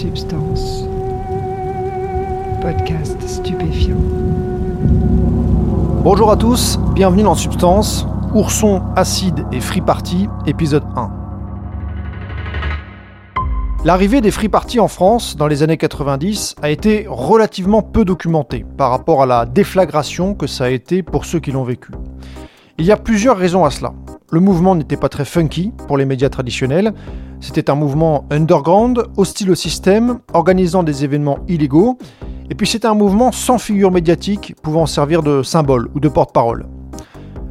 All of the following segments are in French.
Substance. Podcast stupéfiant. Bonjour à tous, bienvenue dans Substance, Ourson, Acide et Free Party, épisode 1. L'arrivée des free parties en France dans les années 90 a été relativement peu documentée par rapport à la déflagration que ça a été pour ceux qui l'ont vécu. Il y a plusieurs raisons à cela. Le mouvement n'était pas très funky pour les médias traditionnels, c'était un mouvement underground, hostile au système, organisant des événements illégaux, et puis c'était un mouvement sans figure médiatique pouvant servir de symbole ou de porte-parole.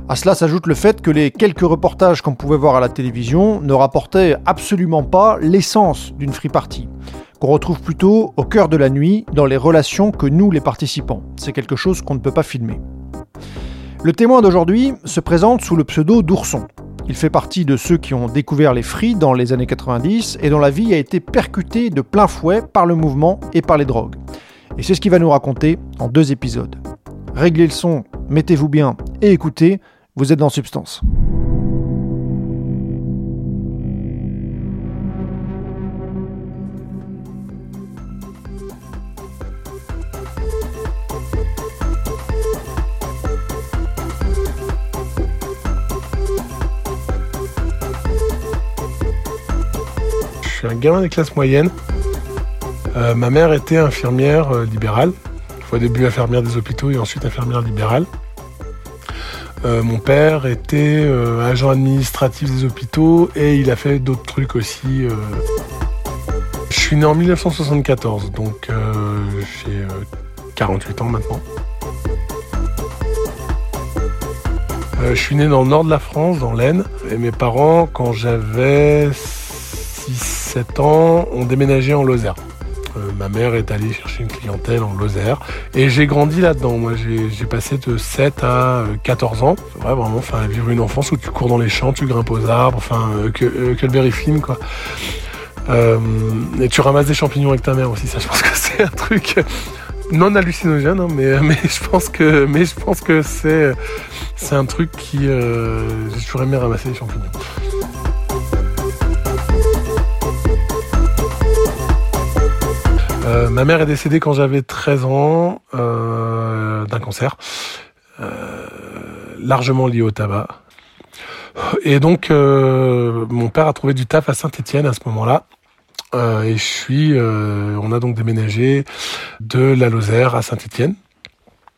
À cela s'ajoute le fait que les quelques reportages qu'on pouvait voir à la télévision ne rapportaient absolument pas l'essence d'une free party, qu'on retrouve plutôt au cœur de la nuit dans les relations que nous les participants. C'est quelque chose qu'on ne peut pas filmer. Le témoin d'aujourd'hui se présente sous le pseudo d'Ourson. Il fait partie de ceux qui ont découvert les free dans les années 90 et dont la vie a été percutée de plein fouet par le mouvement et par les drogues. Et c'est ce qu'il va nous raconter en deux épisodes. Réglez le son, mettez-vous bien et écoutez, vous êtes dans Substance. Gamin des classes moyennes. Euh, ma mère était infirmière euh, libérale. Au début infirmière des hôpitaux et ensuite infirmière libérale. Euh, mon père était agent administratif des hôpitaux et il a fait d'autres trucs aussi. Je suis né en 1974, donc j'ai euh, 48 ans maintenant. Je suis né dans le nord de la France, dans l'Aisne, et mes parents, quand j'avais 6-7 ans, ont déménagé en Lozère. Euh, ma mère est allée chercher une clientèle en Lozère. Et j'ai grandi là-dedans. Moi, j'ai passé de 7 à euh, 14 ans. C'est vrai, vraiment, vivre une enfance où tu cours dans les champs, tu grimpes aux arbres, euh, que, euh, le berry film, quoi. Euh, et tu ramasses des champignons avec ta mère aussi. Ça, je pense que c'est un truc non hallucinogène, hein, mais, je pense que, c'est, c'est un truc qui, euh, toujours aimé ramasser des champignons. Euh, ma mère est décédée quand j'avais 13 ans euh, d'un cancer, euh, largement lié au tabac. Et donc, euh, mon père a trouvé du taf à Saint-Étienne à ce moment-là. Euh, et je suis, on a donc déménagé de la Lozère à Saint-Étienne.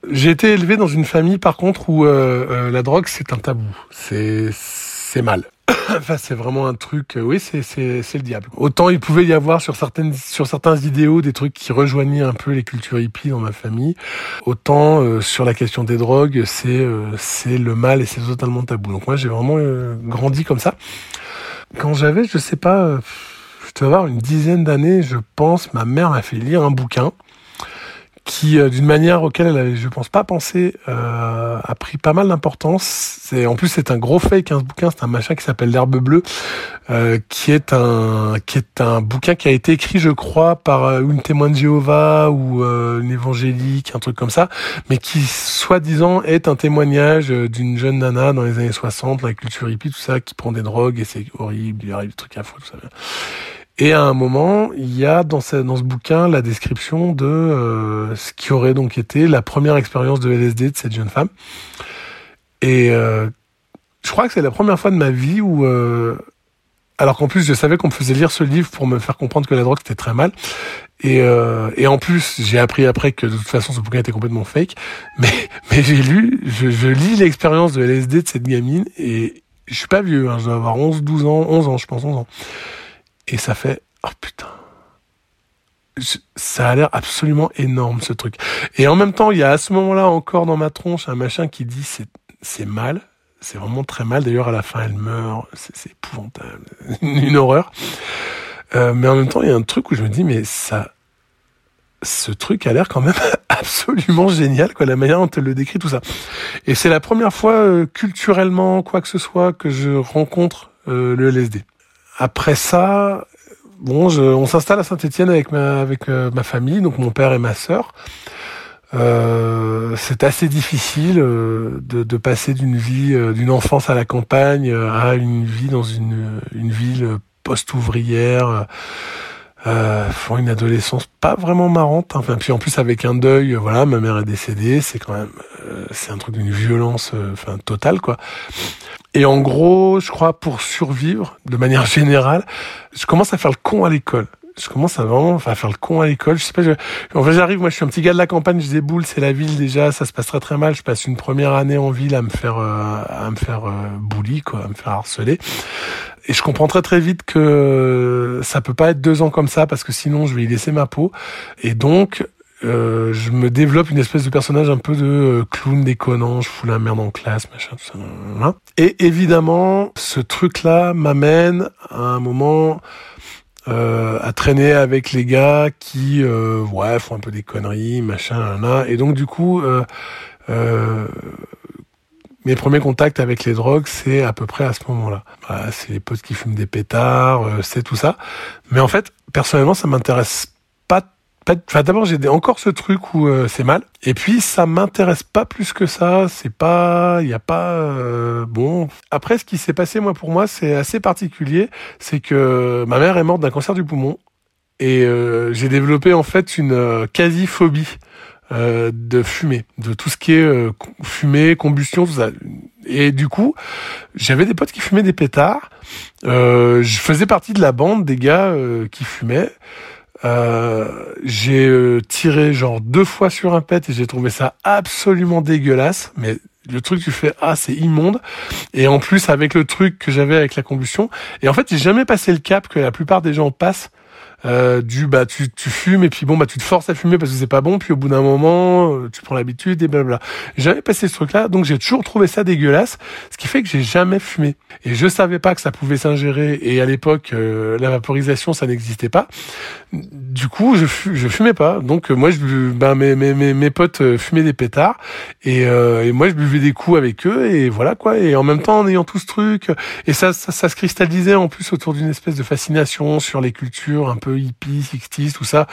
J'ai été élevé dans une famille, par contre, où la drogue c'est un tabou, c'est c'est mal. enfin, c'est vraiment un truc. euh, oui, c'est c'est le diable. Autant il pouvait y avoir sur certaines sur certains idéaux des trucs qui rejoignaient un peu les cultures hippies dans ma famille. Autant euh, sur la question des drogues, c'est euh, c'est le mal et c'est totalement tabou. Donc moi, j'ai vraiment euh, grandi comme ça. Quand j'avais, je sais pas, euh, je dois avoir une dizaine d'années, je pense, ma mère m'a fait lire un bouquin qui, euh, d'une manière auquel elle avait, je pense pas pensé, euh, a pris pas mal d'importance. C'est, en plus, c'est un gros fake, hein, ce bouquin. C'est un machin qui s'appelle l'herbe bleue, euh, qui est un, qui est un bouquin qui a été écrit, je crois, par euh, une témoin de Jéhovah ou euh, une évangélique, un truc comme ça, mais qui, soi-disant, est un témoignage euh, d'une jeune nana dans les années 60, la culture hippie, tout ça, qui prend des drogues et c'est horrible, il arrive des trucs à fou, tout ça. Et à un moment, il y a dans ce, bouquin la description de euh, ce qui aurait donc été la première expérience de LSD de cette jeune femme. Et euh, je crois que c'est la première fois de ma vie où, euh, alors qu'en plus je savais qu'on me faisait lire ce livre pour me faire comprendre que la drogue c'était très mal. Et, euh, et en plus, j'ai appris après que de toute façon ce bouquin était complètement fake. Mais, mais j'ai lu, je, je lis l'expérience de LSD de cette gamine et je suis pas vieux, hein, je dois avoir 11, 12 ans, 11 ans, je pense, 11 ans. Et ça fait, oh putain. Ça a l'air absolument énorme ce truc. Et en même temps, il y a à ce moment-là encore dans ma tronche un machin qui dit c'est c'est mal, c'est vraiment très mal. D'ailleurs, à la fin, elle meurt, c'est c'est épouvantable, une horreur. Euh, mais en même temps, il y a un truc où je me dis mais ça, ce truc a l'air quand même absolument génial, quoi, la manière dont elle le décrit, tout ça. Et c'est la première fois euh, culturellement, quoi que ce soit, que je rencontre euh, le LSD. Après ça, bon, je, on s'installe à Saint-Étienne avec ma avec euh, ma famille, donc mon père et ma sœur. Euh, c'est assez difficile euh, de, de passer d'une vie, euh, d'une enfance à la campagne à une vie dans une, une ville post-ouvrière, euh, une adolescence pas vraiment marrante. Hein. Enfin, puis en plus avec un deuil, voilà, ma mère est décédée, c'est quand même, euh, c'est un truc d'une violence, euh, enfin totale quoi. Et en gros, je crois pour survivre, de manière générale, je commence à faire le con à l'école je commence à vraiment à faire le con à l'école. Je sais pas, je... en fait, j'arrive, moi, je suis un petit gars de la campagne, je déboule, c'est la ville déjà, ça se passe très très mal. Je passe une première année en ville à me faire, euh, à me faire euh, bully, quoi, à me faire harceler. Et je comprends très très vite que ça peut pas être deux ans comme ça parce que sinon je vais y laisser ma peau. Et donc, euh, je me développe une espèce de personnage un peu de euh, clown déconnant, je fous la merde en classe, machin, tout ça. Et évidemment, ce truc-là m'amène à un moment euh, à traîner avec les gars qui euh, ouais font un peu des conneries machin là, et donc du coup euh, mes premiers contacts avec les drogues c'est à peu près à ce moment-là bah, c'est les potes qui fument des pétards euh, c'est tout ça mais en fait personnellement ça m'intéresse Enfin, d'abord, j'ai encore ce truc où euh, c'est mal. Et puis, ça m'intéresse pas plus que ça. C'est pas, il y a pas, euh, bon. Après, ce qui s'est passé, moi, pour moi, c'est assez particulier. C'est que ma mère est morte d'un cancer du poumon. Et euh, j'ai développé, en fait, une quasi-phobie de fumée. De tout ce qui est fumée, combustion, tout ça. Et du coup, j'avais des potes qui fumaient des pétards. je faisais partie de la bande des gars qui fumaient. Euh, j'ai euh, tiré genre deux fois sur un pet et j'ai trouvé ça absolument dégueulasse. Mais le truc tu fais ah c'est immonde et en plus avec le truc que j'avais avec la combustion et en fait j'ai jamais passé le cap que la plupart des gens passent euh, du bah tu, tu fumes et puis bon bah tu te forces à fumer parce que c'est pas bon puis au bout d'un moment euh, tu prends l'habitude et blabla. J'avais passé ce truc là donc j'ai toujours trouvé ça dégueulasse ce qui fait que j'ai jamais fumé et je savais pas que ça pouvait s'ingérer et à l'époque euh, la vaporisation ça n'existait pas. Du coup je fumais pas donc euh, moi je ben mes mes mes, mes potes fumaient des pétards et, et moi je buvais des coups avec eux et voilà quoi et en même temps en ayant tout ce truc et ça ça, ça se cristallisait en plus autour d'une espèce de fascination sur les cultures un peu hippie, 60 tout ça.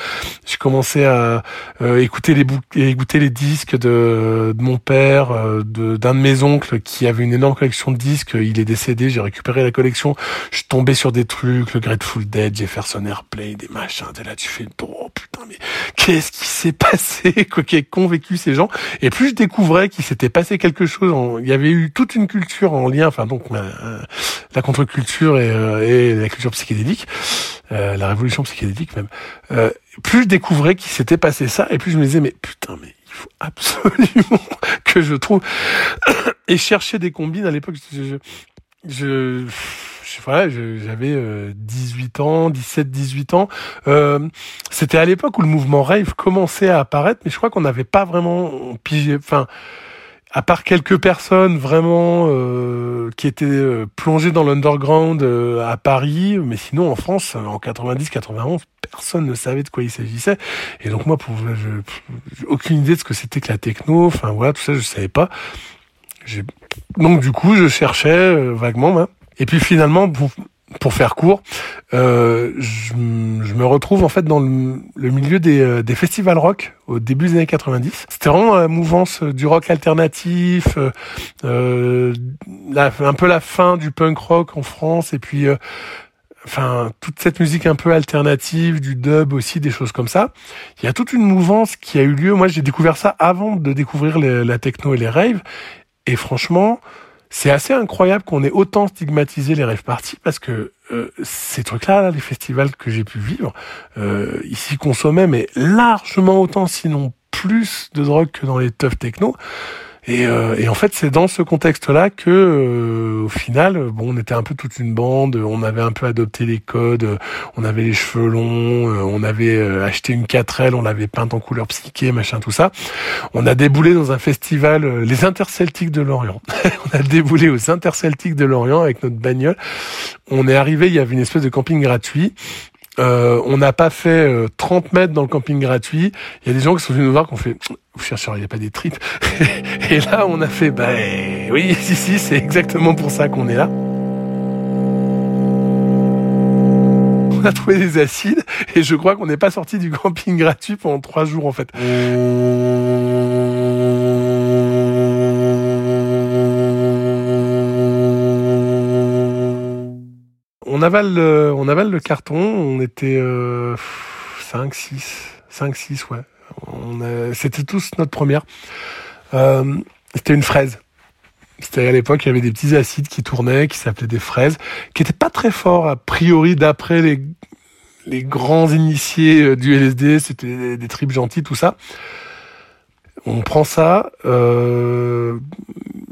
J'ai commencé à euh, écouter les écouter les disques de, de mon père, euh, de d'un de mes oncles qui avait une énorme collection de disques. Il est décédé, j'ai récupéré la collection. Je suis tombé sur des trucs, le Grateful Dead, Jefferson Airplane, des machins. T'es là, tu fais oh putain, mais qu'est-ce qui s'est passé? Quoi qu'est convaincu ces gens? Et plus je découvrais qu'il s'était passé quelque chose, il y avait eu toute une culture en lien, enfin donc euh, la contre-culture et, et la culture psychédélique. Euh, la révolution psychédélique même, euh, plus je découvrais qu'il s'était passé ça, et plus je me disais, mais putain, mais il faut absolument que je trouve... et chercher des combines, à l'époque, je... je, voilà, j'avais 18 euh, ans, 17, 18 ans. Euh, C'était à l'époque où le mouvement rave commençait à apparaître, mais je crois qu'on n'avait pas vraiment pigé. Enfin, à part quelques personnes vraiment euh, qui étaient euh, plongées dans l'underground euh, à Paris, mais sinon en France, en 90-91, personne ne savait de quoi il s'agissait. Et donc moi, pour je, aucune idée de ce que c'était que la techno. Enfin voilà, tout ça, je savais pas. Donc du coup, je cherchais vaguement. Hein. Et puis finalement, pour faire court, euh, je, me retrouve en fait dans le, milieu des, euh, des, festivals rock au début des années 90. C'était vraiment la mouvance du rock alternatif, euh, euh un peu la fin du punk rock en France et puis enfin toute cette musique un peu alternative, du dub aussi, des choses comme ça. Il y a toute une mouvance qui a eu lieu. Moi, j'ai découvert ça avant de découvrir la techno et les raves. Et franchement, c'est assez incroyable qu'on ait autant stigmatisé les rêves parties parce que euh, ces trucs-là, les festivals que j'ai pu vivre, euh, ici consommaient mais largement autant, sinon plus de drogue que dans les teufs techno. Et, euh, et, en fait, c'est dans ce contexte-là que, euh, au final, bon, on était un peu toute une bande, on avait un peu adopté les codes, on avait les cheveux longs, euh, on avait acheté une 4L, on l'avait peinte en couleur psyché, machin, tout ça. On a déboulé dans un festival, les Interceltiques de Lorient. on a déboulé aux Interceltiques de Lorient avec notre bagnole. On est arrivé, il y avait une espèce de camping gratuit. Euh, on n'a pas fait 30 euh, mètres dans le camping gratuit. Il y a des gens qui sont venus nous voir qui ont fait vous cherchez, il n'y a pas des tripes. et là, on a fait, bah oui, si, si, c'est exactement pour ça qu'on est là. On a trouvé des acides et je crois qu'on n'est pas sorti du camping gratuit pendant trois jours en fait. On avale, le, carton. On était 5, 6, 5, 6, ouais. C'était tous notre première. Euh, c'était une fraise. C'était à l'époque, il y avait des petits acides qui tournaient, qui s'appelaient des fraises, qui étaient pas très forts a priori d'après les, les grands initiés euh, du LSD. C'était des, tripes gentilles, tout ça. On prend ça. Euh,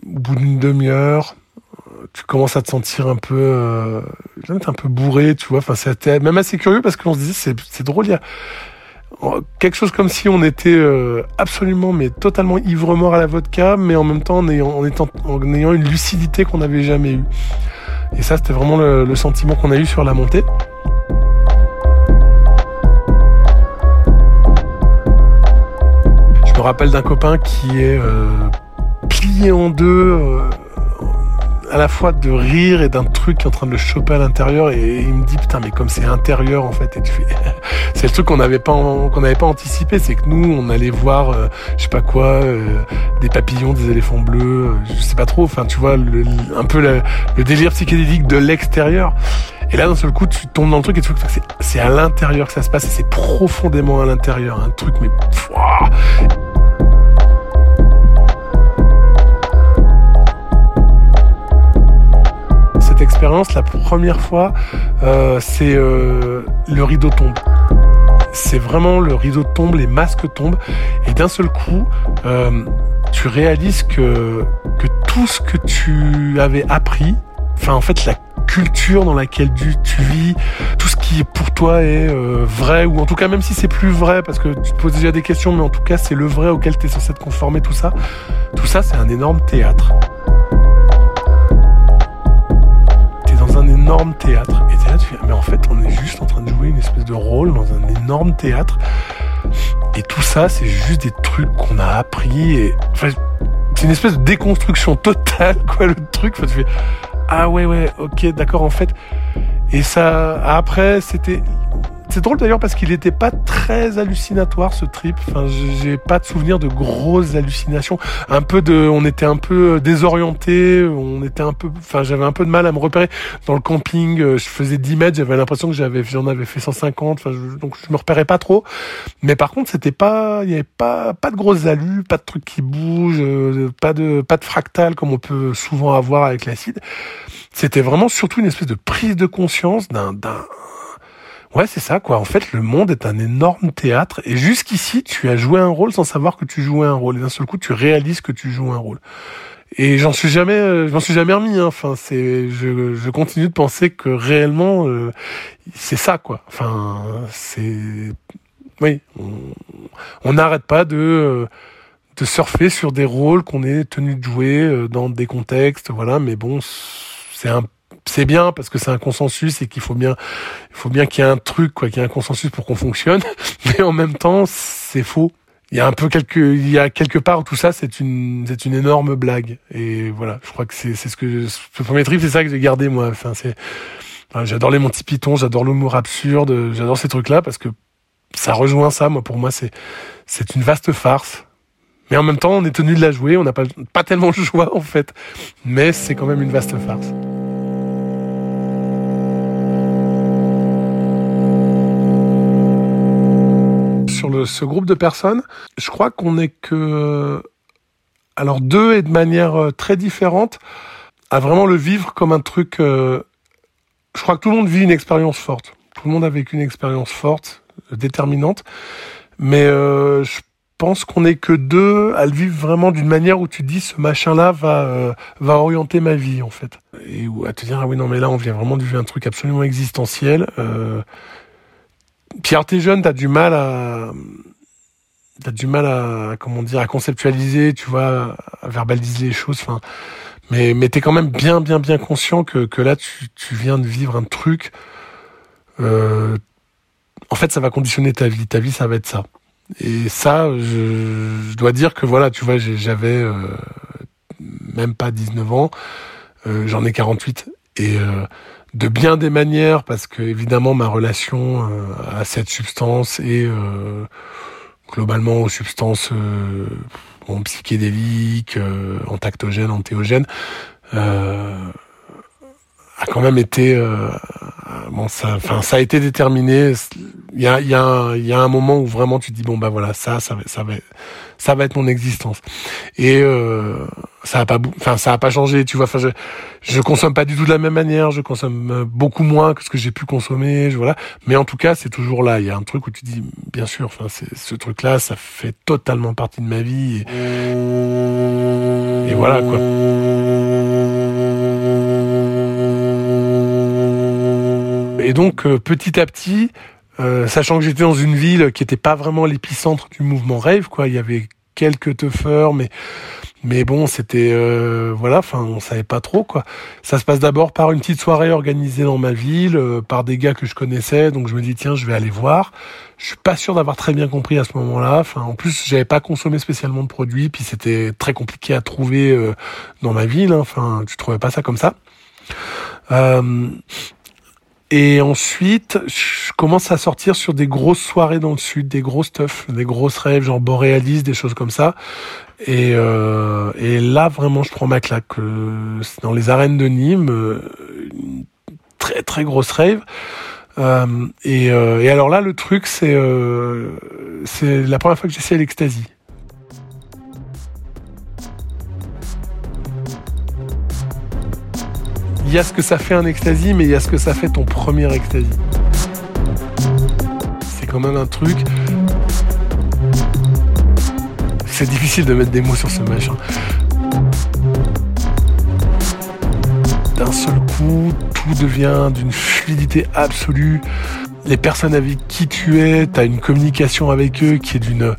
au bout d'une demi-heure, tu commences à te sentir un peu, euh, un peu bourré, tu vois. Enfin, c'était même assez curieux parce qu'on se disait c'est c'est drôle. Il y a quelque chose comme si on était euh, absolument mais totalement ivre mort à la vodka, mais en même temps en ayant, en étant, en ayant une lucidité qu'on n'avait jamais eue. Et ça, c'était vraiment le, sentiment qu'on a eu sur la montée. Je me rappelle d'un copain qui est euh, plié en deux. Euh, à la fois de rire et d'un truc qui est en train de le choper à l'intérieur et il me dit putain mais comme c'est intérieur en fait et tu fais c'est le truc qu'on n'avait pas qu'on n'avait pas anticipé c'est que nous on allait voir euh, je sais pas quoi euh, des papillons des éléphants bleus euh, je sais pas trop enfin tu vois le, un peu le, délire psychédélique de l'extérieur. Et là d'un seul coup tu tombes dans le truc et tu vois que c'est à l'intérieur que ça se passe et c'est profondément à l'intérieur un truc mais la première fois, euh, c'est euh, le rideau tombe. C'est vraiment le rideau tombe, les masques tombent, et d'un seul coup, euh, tu réalises que, tout ce que tu avais appris, enfin en fait la culture dans laquelle tu, tu vis, tout ce qui est pour toi est vrai, ou en tout cas même si c'est plus vrai, parce que tu te poses déjà des questions, mais en tout cas c'est le vrai auquel tu es censé te conformer, tout ça, tout ça c'est un énorme théâtre. Énorme théâtre. Et tu mais en fait, on est juste en train de jouer une espèce de rôle dans un énorme théâtre. Et tout ça, c'est juste des trucs qu'on a appris. Et enfin, c'est une espèce de déconstruction totale, quoi, le truc. Enfin, tu fais, ah ouais, ouais, ok, d'accord, en fait. Et ça, après, c'était c'est drôle d'ailleurs parce qu'il n'était pas très hallucinatoire ce trip. Enfin, j'ai pas de souvenir de grosses hallucinations. Un peu de, on était un peu euh, désorienté, on était un peu, enfin, j'avais un peu de mal à me repérer dans le camping. Euh, je faisais 10 mètres, j'avais l'impression que j'avais, j'en avais fait 150. Enfin, donc je me repérais pas trop. Mais par contre, c'était pas, il y avait pas, pas de grosses allus, pas de trucs qui bougent, euh, pas de, pas de fractal comme on peut souvent avoir avec l'acide. C'était vraiment surtout une espèce de prise de conscience d'un, d'un Ouais, c'est ça, quoi. En fait, le monde est un énorme théâtre. Et jusqu'ici, tu as joué un rôle sans savoir que tu jouais un rôle. Et d'un seul coup, tu réalises que tu joues un rôle. Et j'en suis jamais, euh, j'en suis jamais remis. Hein. Enfin, c'est, je, je continue de penser que réellement, euh, c'est ça, quoi. Enfin, c'est, oui, on n'arrête pas de euh, de surfer sur des rôles qu'on est tenu de jouer dans des contextes, voilà. Mais bon, c'est un c'est bien parce que c'est un consensus et qu'il faut bien, il faut bien qu'il y ait un truc, quoi, qu'il y ait un consensus pour qu'on fonctionne. Mais en même temps, c'est faux. Il y a un peu quelque, il y a quelque part tout ça, c'est une, c'est une énorme blague. Et voilà, je crois que c'est, c'est ce que, ce premier trip, c'est ça que j'ai gardé moi. C'est, j'adore les Monty Python, j'adore l'humour absurde, j'adore ces trucs-là parce que ça rejoint ça. Moi, pour moi, c'est, c'est une vaste farce. Mais en même temps, on est tenu de la jouer. On n'a pas, pas tellement le choix en fait. Mais c'est quand même une vaste farce. Ce groupe de personnes, je crois qu'on n'est que, alors deux et de manière euh, très différente, à vraiment le vivre comme un truc. Euh, je crois que tout le monde vit une expérience forte. Tout le monde a vécu une expérience forte, euh, déterminante, mais je pense qu'on n'est que deux à le vivre vraiment d'une manière où tu dis ce machin-là va va orienter ma vie en fait et à te dire ah oui non mais là on vient vraiment de vivre un truc absolument existentiel. Pierre, t'es jeune, t'as du mal à, t'as du mal à, comment dire, à conceptualiser, tu vois, à verbaliser les choses. Enfin, mais, mais t'es quand même bien, bien, bien conscient que, que là, tu, tu viens de vivre un truc. Euh, en fait, ça va conditionner ta vie. Ta vie, ça va être ça. Et ça, je, dois dire que voilà, tu vois, j'avais euh, même pas 19 ans, euh, j'en ai 48. Et de bien des manières parce que évidemment ma relation euh, à cette substance et euh, globalement aux substances euh, psychédéliques, entactogènes, antéogènes, a quand même été euh, bon ça enfin ça a été déterminé. Il y a il y a il y a un moment où vraiment tu te dis bon bah voilà ça ça va ça va ça va être mon existence. Et euh, ça a pas enfin ça a pas changé tu vois. Enfin je je consomme pas du tout de la même manière je consomme beaucoup moins que ce que j'ai pu consommer je voilà. Mais en tout cas c'est toujours là. Il y a un truc où tu dis bien sûr enfin c'est ce truc là ça fait totalement partie de ma vie et, et voilà quoi et donc euh, petit à petit, euh, sachant que j'étais dans une ville qui n'était pas vraiment l'épicentre du mouvement rave, quoi, il y avait quelques teufeurs, mais mais bon, c'était euh, voilà, enfin, on savait pas trop quoi. Ça se passe d'abord par une petite soirée organisée dans ma ville, par des gars que je connaissais, donc je me dis tiens, je vais aller voir. Je suis pas sûr d'avoir très bien compris à ce moment-là. Enfin, en plus, j'avais pas consommé spécialement de produits, puis c'était très compliqué à trouver dans ma ville. Hein. Enfin, tu trouvais pas ça comme ça. Euh, et ensuite, je commence à sortir sur des grosses soirées dans le sud, des gros stuff, des grosses rêves, genre Borealis, des choses comme ça. Et, euh, et là, vraiment, je prends ma claque. Euh, dans les arènes de Nîmes, euh, une très très grosse rave. Euh, et, euh, et, alors là, le truc, c'est c'est la première fois que j'essaie l'ecstasy. Il y a ce que ça fait un ecstasy, mais il y a ce que ça fait ton premier ecstasy. C'est quand même un truc. C'est difficile de mettre des mots sur ce machin. D'un seul coup, tout devient d'une fluidité absolue. Les personnes avec qui tu es, tu as une communication avec eux qui est d'une.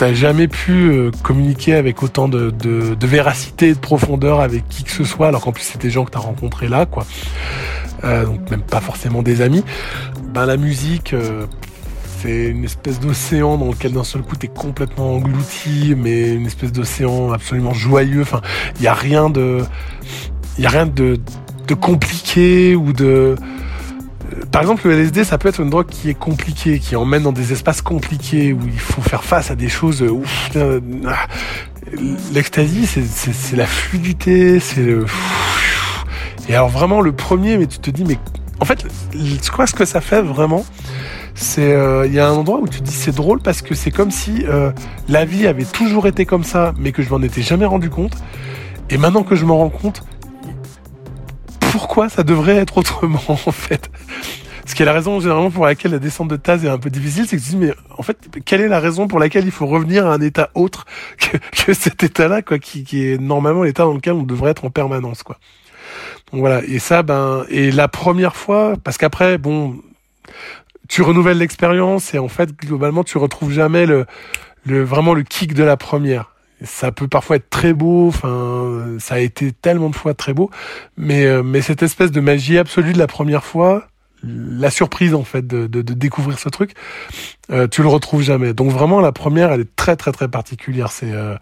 T'as jamais pu euh, communiquer avec autant de, de, de, véracité et de profondeur avec qui que ce soit, alors qu'en plus c'est des gens que t'as rencontrés là, quoi. Euh, donc même pas forcément des amis. Ben la musique, euh, c'est une espèce d'océan dans lequel d'un seul coup t'es complètement englouti, mais une espèce d'océan absolument joyeux. Enfin, il y a rien de, y a rien de, de compliqué ou de par exemple, le LSD, ça peut être une drogue qui est compliquée, qui emmène dans des espaces compliqués, où il faut faire face à des choses. Ouf, ah. L'ecstasy, c'est la fluidité, c'est le. Et alors vraiment, le premier, mais tu te dis, mais en fait, quoi ce que ça fait vraiment c'est euh, il y a un endroit où tu te dis c'est drôle parce que c'est comme si euh, la vie avait toujours été comme ça mais que je m'en étais jamais rendu compte et maintenant que je m'en rends compte pourquoi ça devrait être autrement en fait. Ce qui est la raison généralement pour laquelle la descente de Taz est un peu difficile, c'est que tu dis mais en fait quelle est la raison pour laquelle il faut revenir à un état autre que, cet état-là quoi, qui, est normalement l'état dans lequel on devrait être en permanence quoi. Donc voilà. Et ça ben et la première fois parce qu'après bon tu renouvelles l'expérience et en fait globalement tu retrouves jamais le vraiment le kick de la première ça peut parfois être très beau, enfin, ça a été tellement de fois très beau, mais, euh, cette espèce de magie absolue de la première fois, la surprise en fait de, découvrir ce truc, euh, tu le retrouves jamais. Donc vraiment la première, elle est très très très particulière. C'est euh,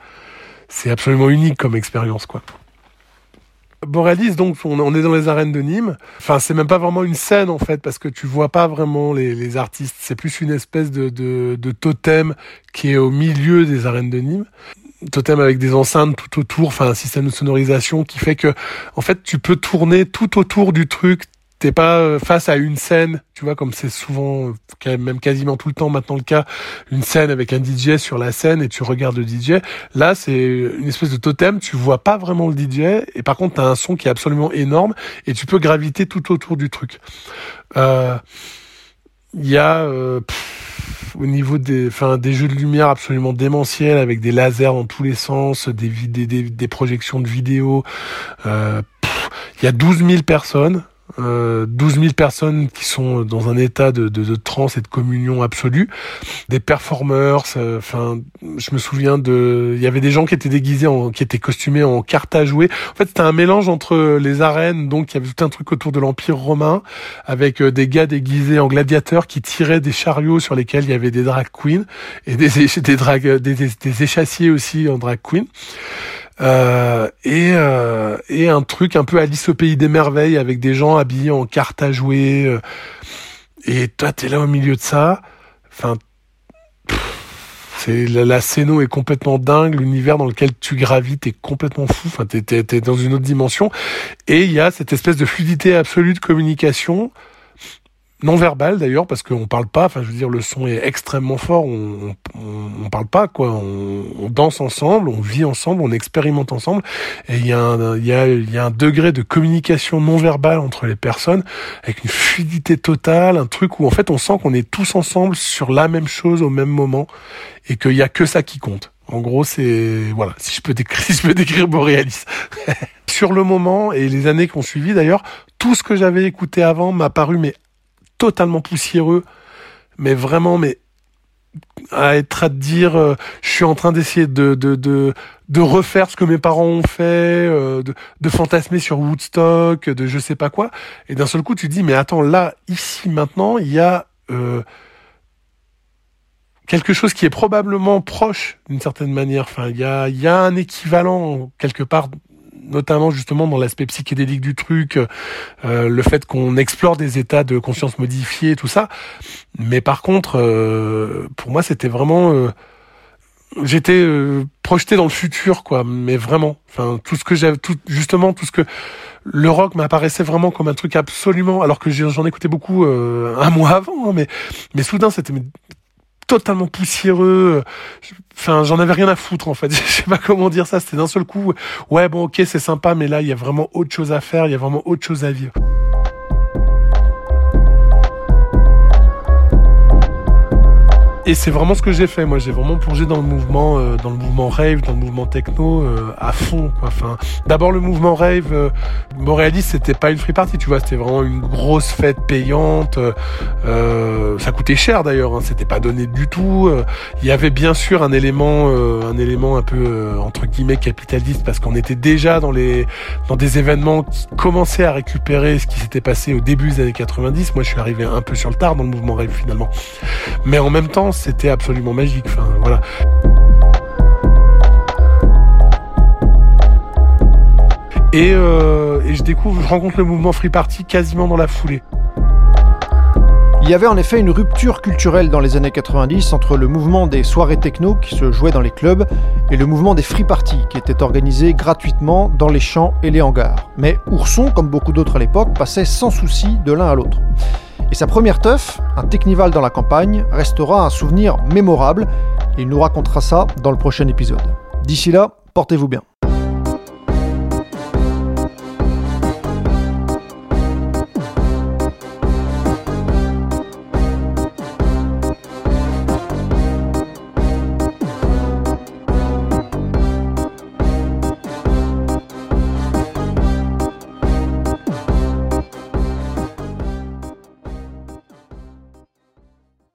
absolument unique comme expérience quoi. Borealis, donc on, est dans les arènes de Nîmes. Enfin, c'est même pas vraiment une scène en fait, parce que tu vois pas vraiment les, artistes. C'est plus une espèce de, totem qui est au milieu des arènes de Nîmes totem avec des enceintes tout autour, enfin un système de sonorisation qui fait que en fait tu peux tourner tout autour du truc. T'es pas euh, face à une scène, tu vois, comme c'est souvent, euh, même quasiment tout le temps maintenant le cas, une scène avec un DJ sur la scène et tu regardes le DJ. Là, c'est une espèce de totem, tu vois pas vraiment le DJ et par contre, t'as un son qui est absolument énorme et tu peux graviter tout autour du truc. Euh, il y a... Euh, au niveau des, enfin, des jeux de lumière absolument démentiels avec des lasers dans tous les sens, des, des, des, projections de vidéos. Euh, il y a 12 000 personnes euh, 12 000 personnes qui sont dans un état de, de, de transe et de communion absolue, des performers. Euh, enfin, je me souviens de, il y avait des gens qui étaient déguisés, en, qui étaient costumés en cartes à jouer. En fait, c'était un mélange entre les arènes, donc il y avait tout un truc autour de l'Empire romain, avec euh, des gars déguisés en gladiateurs qui tiraient des chariots sur lesquels il y avait des drag queens et des des, des, des, des échassiers aussi en drag queen. Euh, et, euh, et un truc un peu Alice au pays des merveilles avec des gens habillés en cartes à jouer. Euh, et toi, t'es là au milieu de ça. Enfin, C'est la, la scéno est complètement dingue, l'univers dans lequel tu gravites est complètement fou. Enfin, t'es, t'es, t'es dans une autre dimension. Et il y a cette espèce de fluidité absolue de communication non verbal d'ailleurs parce qu'on parle pas enfin je veux dire le son est extrêmement fort on on, on parle pas quoi. On, on, danse ensemble on vit ensemble on expérimente ensemble. Et il y a un il y a y a un degré de communication non verbale entre les personnes avec une fluidité totale un truc où en fait on sent qu'on est tous ensemble sur la même chose au même moment et qu'il y a que ça qui compte. En gros, c'est voilà, si je peux décrire, si je peux décrire Borealis. Sur le moment et les années qui ont suivi d'ailleurs, tout ce que j'avais écouté avant m'a paru mais totalement poussiéreux, mais vraiment, mais à être à te dire, euh, je suis en train d'essayer de, de, de, de, refaire ce que mes parents ont fait, euh, de, de, fantasmer sur Woodstock, de je sais pas quoi. Et d'un seul coup, tu te dis, mais attends, là, ici, maintenant, il y a euh, quelque chose qui est probablement proche d'une certaine manière. Enfin, il y a, il y a un équivalent quelque part notamment justement dans l'aspect psychédélique du truc, euh, le fait qu'on explore des états de conscience modifiés, tout ça. Mais par contre, euh, pour moi, c'était vraiment, euh, j'étais projeté dans le futur, quoi. Mais vraiment, enfin, tout ce que j'avais, tout justement, tout ce que le rock m'apparaissait vraiment comme un truc absolument, alors que j'en écoutais beaucoup un mois avant, hein, mais mais soudain, c'était totalement poussiéreux. Enfin, j'en avais rien à foutre en fait. Je sais pas comment dire ça. C'était d'un seul coup. Ouais, bon, ok, c'est sympa, mais là, il y a vraiment autre chose à faire. Il y a vraiment autre chose à vivre. Et c'est vraiment ce que j'ai fait. Moi, j'ai vraiment plongé dans le mouvement, euh, dans le mouvement rave, dans le mouvement techno euh, à fond. Quoi. Enfin, d'abord le mouvement rave, euh, Montréalis, c'était pas une free party, tu vois, c'était vraiment une grosse fête payante. Euh, ça coûtait cher d'ailleurs, hein, c'était pas donné du tout. Il y avait bien sûr un élément, un élément un peu entre guillemets capitaliste parce qu'on était déjà dans les, dans des événements qui commençaient à récupérer ce qui s'était passé au début des années 90. Moi, je suis arrivé un peu sur le tard dans le mouvement rave finalement, mais en même temps c'était absolument magique. Enfin, voilà. Et, euh, et je découvre, je rencontre le mouvement Free Party quasiment dans la foulée. Il y avait en effet une rupture culturelle dans les années 90 entre le mouvement des soirées techno qui se jouaient dans les clubs et le mouvement des free parties qui étaient organisés gratuitement dans les champs et les hangars. Mais Ourson, comme beaucoup d'autres à l'époque, passait sans souci de l'un à l'autre. Et sa première teuf, un Technival dans la campagne, restera un souvenir mémorable. Il nous racontera ça dans le prochain épisode. D'ici là, portez-vous bien.